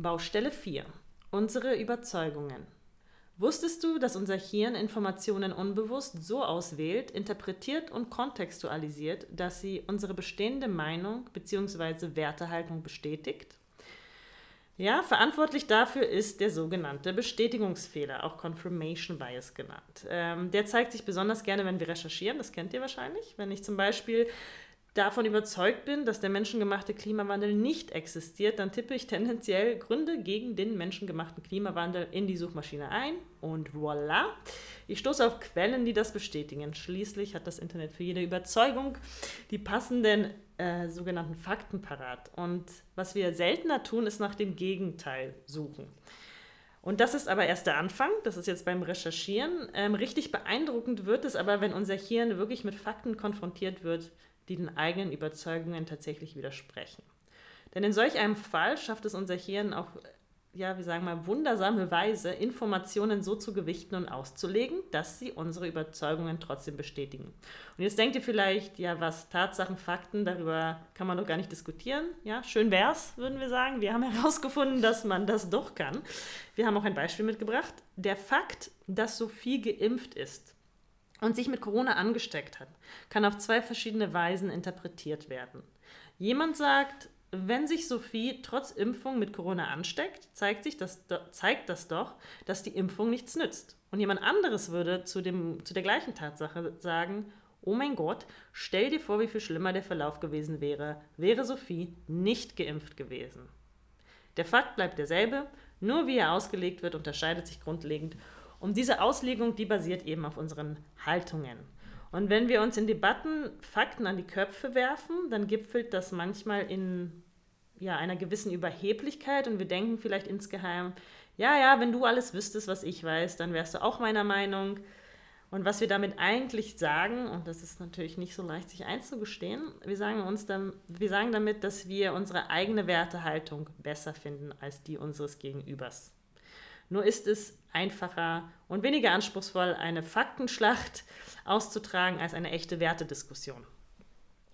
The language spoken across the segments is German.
Baustelle 4. Unsere Überzeugungen. Wusstest du, dass unser Hirn Informationen unbewusst so auswählt, interpretiert und kontextualisiert, dass sie unsere bestehende Meinung bzw. Wertehaltung bestätigt? Ja, verantwortlich dafür ist der sogenannte Bestätigungsfehler, auch Confirmation Bias genannt. Ähm, der zeigt sich besonders gerne, wenn wir recherchieren, das kennt ihr wahrscheinlich. Wenn ich zum Beispiel davon überzeugt bin, dass der menschengemachte Klimawandel nicht existiert, dann tippe ich tendenziell Gründe gegen den menschengemachten Klimawandel in die Suchmaschine ein und voilà. Ich stoße auf Quellen, die das bestätigen. Schließlich hat das Internet für jede Überzeugung die passenden äh, sogenannten Fakten parat. Und was wir seltener tun, ist nach dem Gegenteil suchen. Und das ist aber erst der Anfang, das ist jetzt beim Recherchieren. Ähm, richtig beeindruckend wird es aber, wenn unser Hirn wirklich mit Fakten konfrontiert wird, die den eigenen Überzeugungen tatsächlich widersprechen. Denn in solch einem Fall schafft es unser Hirn auch, ja, wie sagen wir, wundersame Weise, Informationen so zu gewichten und auszulegen, dass sie unsere Überzeugungen trotzdem bestätigen. Und jetzt denkt ihr vielleicht, ja, was Tatsachen, Fakten, darüber kann man doch gar nicht diskutieren. Ja, schön wär's, würden wir sagen. Wir haben herausgefunden, dass man das doch kann. Wir haben auch ein Beispiel mitgebracht. Der Fakt, dass Sophie geimpft ist, und sich mit Corona angesteckt hat, kann auf zwei verschiedene Weisen interpretiert werden. Jemand sagt, wenn sich Sophie trotz Impfung mit Corona ansteckt, zeigt, sich das, zeigt das doch, dass die Impfung nichts nützt. Und jemand anderes würde zu, dem, zu der gleichen Tatsache sagen, oh mein Gott, stell dir vor, wie viel schlimmer der Verlauf gewesen wäre, wäre Sophie nicht geimpft gewesen. Der Fakt bleibt derselbe, nur wie er ausgelegt wird, unterscheidet sich grundlegend und diese Auslegung, die basiert eben auf unseren Haltungen. Und wenn wir uns in Debatten Fakten an die Köpfe werfen, dann gipfelt das manchmal in ja, einer gewissen Überheblichkeit und wir denken vielleicht insgeheim, ja, ja, wenn du alles wüsstest, was ich weiß, dann wärst du auch meiner Meinung. Und was wir damit eigentlich sagen, und das ist natürlich nicht so leicht, sich einzugestehen, wir sagen, uns dann, wir sagen damit, dass wir unsere eigene Wertehaltung besser finden als die unseres Gegenübers. Nur ist es einfacher und weniger anspruchsvoll, eine Faktenschlacht auszutragen, als eine echte Wertediskussion.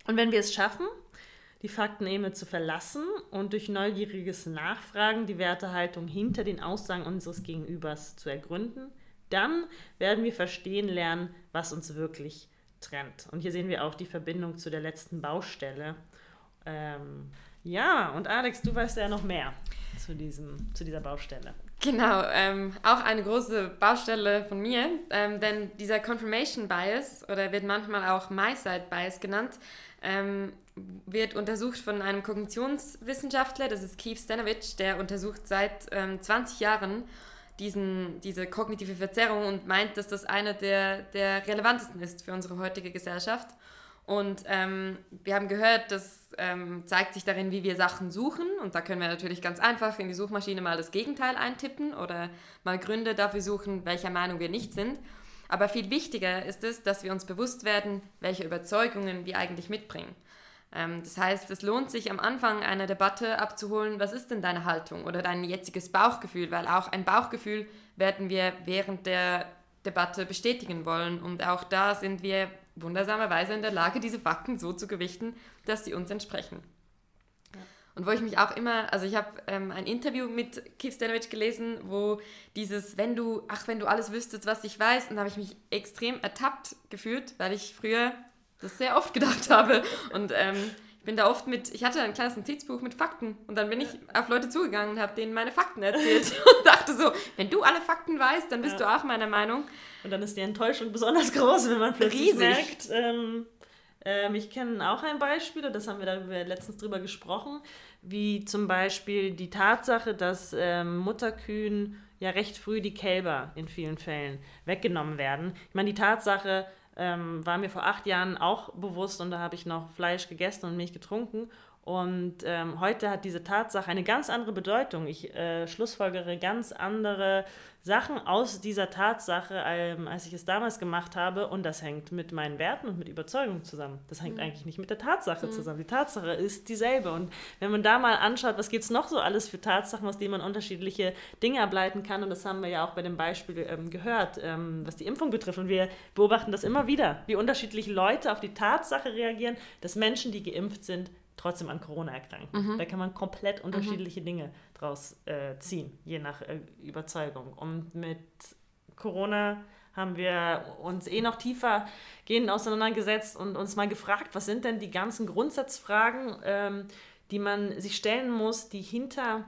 Und wenn wir es schaffen, die Faktenebene zu verlassen und durch neugieriges Nachfragen die Wertehaltung hinter den Aussagen unseres Gegenübers zu ergründen, dann werden wir verstehen lernen, was uns wirklich trennt. Und hier sehen wir auch die Verbindung zu der letzten Baustelle. Ähm, ja, und Alex, du weißt ja noch mehr zu, diesem, zu dieser Baustelle. Genau, ähm, auch eine große Baustelle von mir, ähm, denn dieser Confirmation Bias oder wird manchmal auch My-Side Bias genannt, ähm, wird untersucht von einem Kognitionswissenschaftler, das ist Keith Stanovich, der untersucht seit 20 ähm, Jahren diesen, diese kognitive Verzerrung und meint, dass das eine der, der relevantesten ist für unsere heutige Gesellschaft. Und ähm, wir haben gehört, das ähm, zeigt sich darin, wie wir Sachen suchen. Und da können wir natürlich ganz einfach in die Suchmaschine mal das Gegenteil eintippen oder mal Gründe dafür suchen, welcher Meinung wir nicht sind. Aber viel wichtiger ist es, dass wir uns bewusst werden, welche Überzeugungen wir eigentlich mitbringen. Ähm, das heißt, es lohnt sich am Anfang einer Debatte abzuholen, was ist denn deine Haltung oder dein jetziges Bauchgefühl, weil auch ein Bauchgefühl werden wir während der Debatte bestätigen wollen. Und auch da sind wir wundersamerweise in der Lage, diese Fakten so zu gewichten, dass sie uns entsprechen. Ja. Und wo ich mich auch immer, also ich habe ähm, ein Interview mit Keith Stanovich gelesen, wo dieses, wenn du, ach, wenn du alles wüsstest, was ich weiß, und da habe ich mich extrem ertappt gefühlt, weil ich früher das sehr oft gedacht habe. Und ähm, bin da oft mit, ich hatte ein kleines Notizbuch mit Fakten und dann bin ich auf Leute zugegangen und habe denen meine Fakten erzählt und dachte so, wenn du alle Fakten weißt, dann bist ja. du auch meiner Meinung. Und dann ist die Enttäuschung besonders groß, wenn man plötzlich Riesig. merkt, ähm, ähm, ich kenne auch ein Beispiel, das haben wir da letztens drüber gesprochen, wie zum Beispiel die Tatsache, dass ähm, Mutterkühen ja recht früh die Kälber in vielen Fällen weggenommen werden. Ich meine, die Tatsache, ähm, war mir vor acht Jahren auch bewusst und da habe ich noch Fleisch gegessen und Milch getrunken. Und ähm, heute hat diese Tatsache eine ganz andere Bedeutung. Ich äh, schlussfolgere ganz andere Sachen aus dieser Tatsache, ähm, als ich es damals gemacht habe. Und das hängt mit meinen Werten und mit Überzeugung zusammen. Das hängt mhm. eigentlich nicht mit der Tatsache mhm. zusammen. Die Tatsache ist dieselbe. Und wenn man da mal anschaut, was gibt es noch so alles für Tatsachen, aus denen man unterschiedliche Dinge ableiten kann, und das haben wir ja auch bei dem Beispiel ähm, gehört, ähm, was die Impfung betrifft. Und wir beobachten das immer wieder, wie unterschiedlich Leute auf die Tatsache reagieren, dass Menschen, die geimpft sind, trotzdem an Corona erkranken. Mhm. Da kann man komplett unterschiedliche mhm. Dinge draus äh, ziehen, je nach äh, Überzeugung. Und mit Corona haben wir uns eh noch tiefer gehend auseinandergesetzt und uns mal gefragt, was sind denn die ganzen Grundsatzfragen, ähm, die man sich stellen muss, die hinter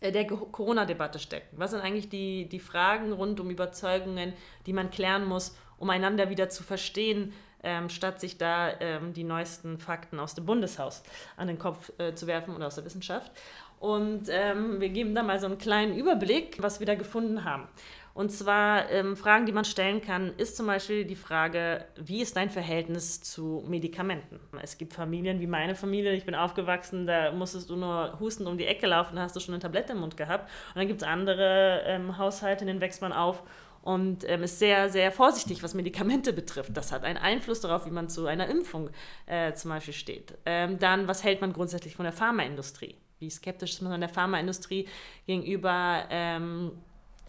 äh, der Corona-Debatte stecken. Was sind eigentlich die, die Fragen rund um Überzeugungen, die man klären muss, um einander wieder zu verstehen, ähm, statt sich da ähm, die neuesten Fakten aus dem Bundeshaus an den Kopf äh, zu werfen oder aus der Wissenschaft. Und ähm, wir geben da mal so einen kleinen Überblick, was wir da gefunden haben. Und zwar ähm, Fragen, die man stellen kann, ist zum Beispiel die Frage, wie ist dein Verhältnis zu Medikamenten? Es gibt Familien wie meine Familie, ich bin aufgewachsen, da musstest du nur husten um die Ecke laufen, da hast du schon eine Tablette im Mund gehabt. Und dann gibt es andere ähm, Haushalte, in denen wächst man auf und ähm, ist sehr, sehr vorsichtig, was Medikamente betrifft. Das hat einen Einfluss darauf, wie man zu einer Impfung äh, zum Beispiel steht. Ähm, dann, was hält man grundsätzlich von der Pharmaindustrie? Wie skeptisch ist man der Pharmaindustrie gegenüber? Ähm,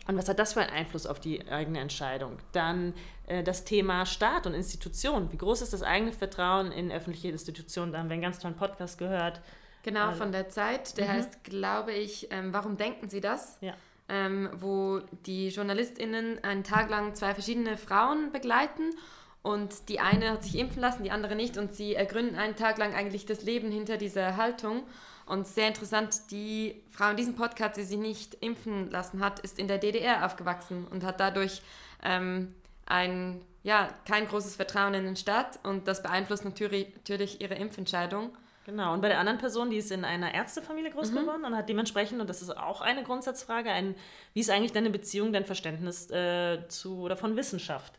und was hat das für einen Einfluss auf die eigene Entscheidung? Dann äh, das Thema Staat und Institutionen. Wie groß ist das eigene Vertrauen in öffentliche Institutionen? Da haben wir einen ganz tollen Podcast gehört. Genau, also, von der Zeit. Der mhm. heißt, glaube ich, ähm, Warum denken Sie das? Ja. Ähm, wo die JournalistInnen einen Tag lang zwei verschiedene Frauen begleiten und die eine hat sich impfen lassen, die andere nicht und sie ergründen einen Tag lang eigentlich das Leben hinter dieser Haltung. Und sehr interessant, die Frau in diesem Podcast, die sich nicht impfen lassen hat, ist in der DDR aufgewachsen und hat dadurch ähm, ein, ja, kein großes Vertrauen in den Staat und das beeinflusst natürlich, natürlich ihre Impfentscheidung. Genau, und bei der anderen Person, die ist in einer Ärztefamilie groß mhm. geworden und hat dementsprechend, und das ist auch eine Grundsatzfrage, ein, wie ist eigentlich deine Beziehung, dein Verständnis äh, zu oder von Wissenschaft?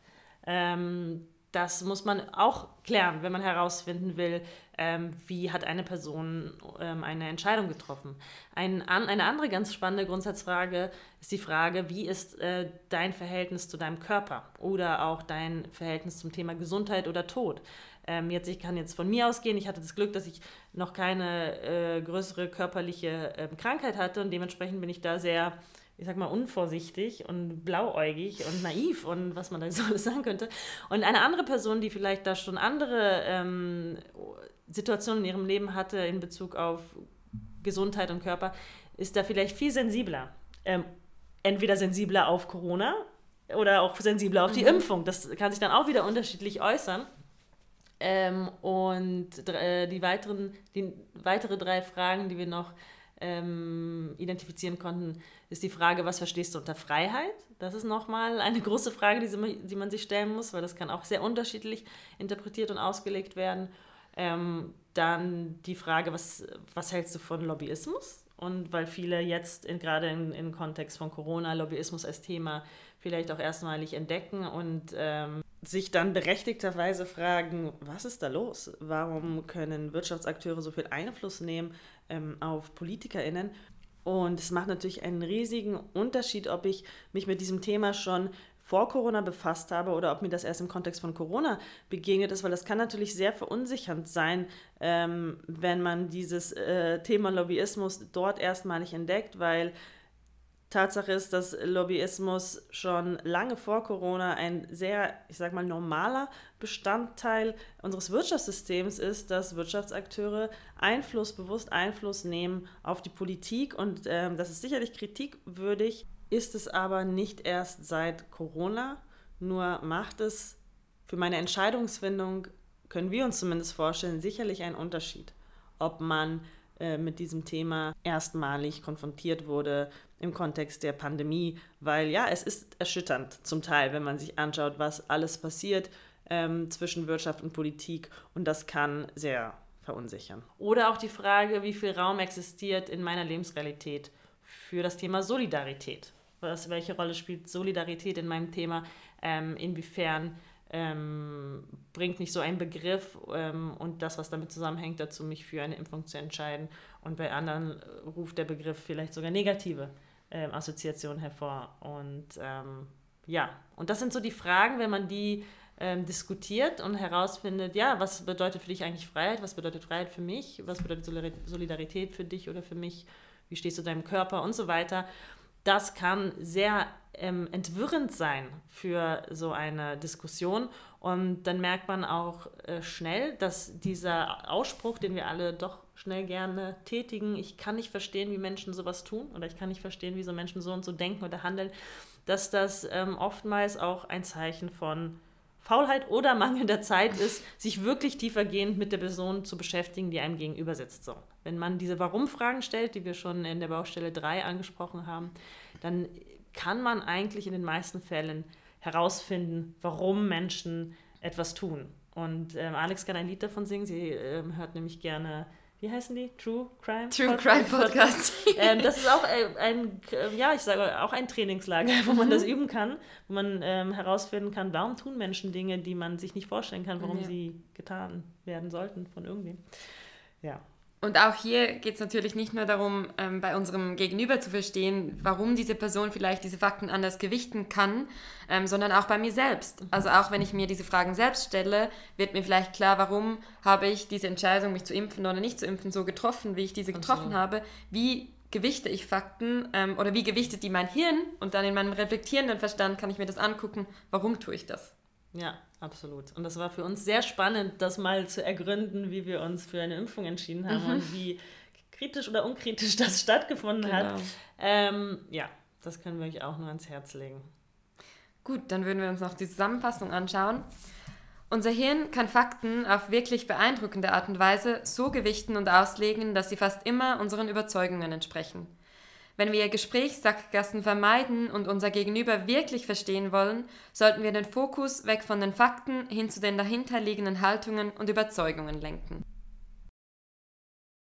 Ähm, das muss man auch klären, wenn man herausfinden will, ähm, wie hat eine Person ähm, eine Entscheidung getroffen. Ein, an, eine andere ganz spannende Grundsatzfrage ist die Frage, wie ist äh, dein Verhältnis zu deinem Körper oder auch dein Verhältnis zum Thema Gesundheit oder Tod. Ähm, jetzt, ich kann jetzt von mir ausgehen, ich hatte das Glück, dass ich noch keine äh, größere körperliche äh, Krankheit hatte und dementsprechend bin ich da sehr ich sag mal, unvorsichtig und blauäugig und naiv und was man da so alles sagen könnte. Und eine andere Person, die vielleicht da schon andere ähm, Situationen in ihrem Leben hatte in Bezug auf Gesundheit und Körper, ist da vielleicht viel sensibler. Ähm, entweder sensibler auf Corona oder auch sensibler auf die mhm. Impfung. Das kann sich dann auch wieder unterschiedlich äußern. Ähm, und äh, die, weiteren, die weitere drei Fragen, die wir noch ähm, identifizieren konnten, ist die Frage, was verstehst du unter Freiheit? Das ist nochmal eine große Frage, die, die man sich stellen muss, weil das kann auch sehr unterschiedlich interpretiert und ausgelegt werden. Ähm, dann die Frage, was, was hältst du von Lobbyismus? Und weil viele jetzt in, gerade im, im Kontext von Corona Lobbyismus als Thema vielleicht auch erstmalig entdecken und ähm, sich dann berechtigterweise fragen, was ist da los? Warum können Wirtschaftsakteure so viel Einfluss nehmen ähm, auf PolitikerInnen? Und es macht natürlich einen riesigen Unterschied, ob ich mich mit diesem Thema schon vor Corona befasst habe oder ob mir das erst im Kontext von Corona begegnet ist, weil das kann natürlich sehr verunsichernd sein, ähm, wenn man dieses äh, Thema Lobbyismus dort erstmalig entdeckt, weil Tatsache ist, dass Lobbyismus schon lange vor Corona ein sehr, ich sag mal, normaler Bestandteil unseres Wirtschaftssystems ist, dass Wirtschaftsakteure Einfluss, bewusst Einfluss nehmen auf die Politik. Und ähm, das ist sicherlich kritikwürdig, ist es aber nicht erst seit Corona, nur macht es für meine Entscheidungsfindung, können wir uns zumindest vorstellen, sicherlich einen Unterschied, ob man äh, mit diesem Thema erstmalig konfrontiert wurde im Kontext der Pandemie, weil ja, es ist erschütternd zum Teil, wenn man sich anschaut, was alles passiert ähm, zwischen Wirtschaft und Politik und das kann sehr verunsichern. Oder auch die Frage, wie viel Raum existiert in meiner Lebensrealität für das Thema Solidarität. Was, welche Rolle spielt Solidarität in meinem Thema? Ähm, inwiefern ähm, bringt mich so ein Begriff ähm, und das, was damit zusammenhängt, dazu, mich für eine Impfung zu entscheiden. Und bei anderen äh, ruft der Begriff vielleicht sogar negative ähm, Assoziationen hervor. Und ähm, ja, und das sind so die Fragen, wenn man die ähm, diskutiert und herausfindet, ja, was bedeutet für dich eigentlich Freiheit, was bedeutet Freiheit für mich, was bedeutet Solidarität für dich oder für mich, wie stehst du deinem Körper und so weiter. Das kann sehr ähm, entwirrend sein für so eine Diskussion. Und dann merkt man auch äh, schnell, dass dieser Ausspruch, den wir alle doch schnell gerne tätigen. Ich kann nicht verstehen, wie Menschen sowas tun oder ich kann nicht verstehen, wie so Menschen so und so denken oder handeln, dass das ähm, oftmals auch ein Zeichen von Faulheit oder mangelnder Zeit ist, sich wirklich tiefergehend mit der Person zu beschäftigen, die einem gegenüber sitzt. So. Wenn man diese Warum-Fragen stellt, die wir schon in der Baustelle 3 angesprochen haben, dann kann man eigentlich in den meisten Fällen herausfinden, warum Menschen etwas tun. Und ähm, Alex kann ein Lied davon singen. Sie ähm, hört nämlich gerne, wie heißen die? True Crime? True Podcast? Crime Podcast. ähm, das ist auch äh, ein, äh, ja, ich sage auch ein Trainingslager, wo man das mhm. üben kann, wo man ähm, herausfinden kann, warum tun Menschen Dinge, die man sich nicht vorstellen kann, warum ja. sie getan werden sollten von irgendwem. Ja. Und auch hier geht es natürlich nicht nur darum, ähm, bei unserem Gegenüber zu verstehen, warum diese Person vielleicht diese Fakten anders gewichten kann, ähm, sondern auch bei mir selbst. Also auch wenn ich mir diese Fragen selbst stelle, wird mir vielleicht klar, warum habe ich diese Entscheidung, mich zu impfen oder nicht zu impfen, so getroffen, wie ich diese getroffen so. habe. Wie gewichte ich Fakten ähm, oder wie gewichtet die mein Hirn? Und dann in meinem reflektierenden Verstand kann ich mir das angucken, warum tue ich das. Ja, absolut. Und das war für uns sehr spannend, das mal zu ergründen, wie wir uns für eine Impfung entschieden haben mhm. und wie kritisch oder unkritisch das stattgefunden genau. hat. Ähm, ja, das können wir euch auch nur ans Herz legen. Gut, dann würden wir uns noch die Zusammenfassung anschauen. Unser Hirn kann Fakten auf wirklich beeindruckende Art und Weise so gewichten und auslegen, dass sie fast immer unseren Überzeugungen entsprechen. Wenn wir Gesprächssackgassen vermeiden und unser Gegenüber wirklich verstehen wollen, sollten wir den Fokus weg von den Fakten hin zu den dahinterliegenden Haltungen und Überzeugungen lenken.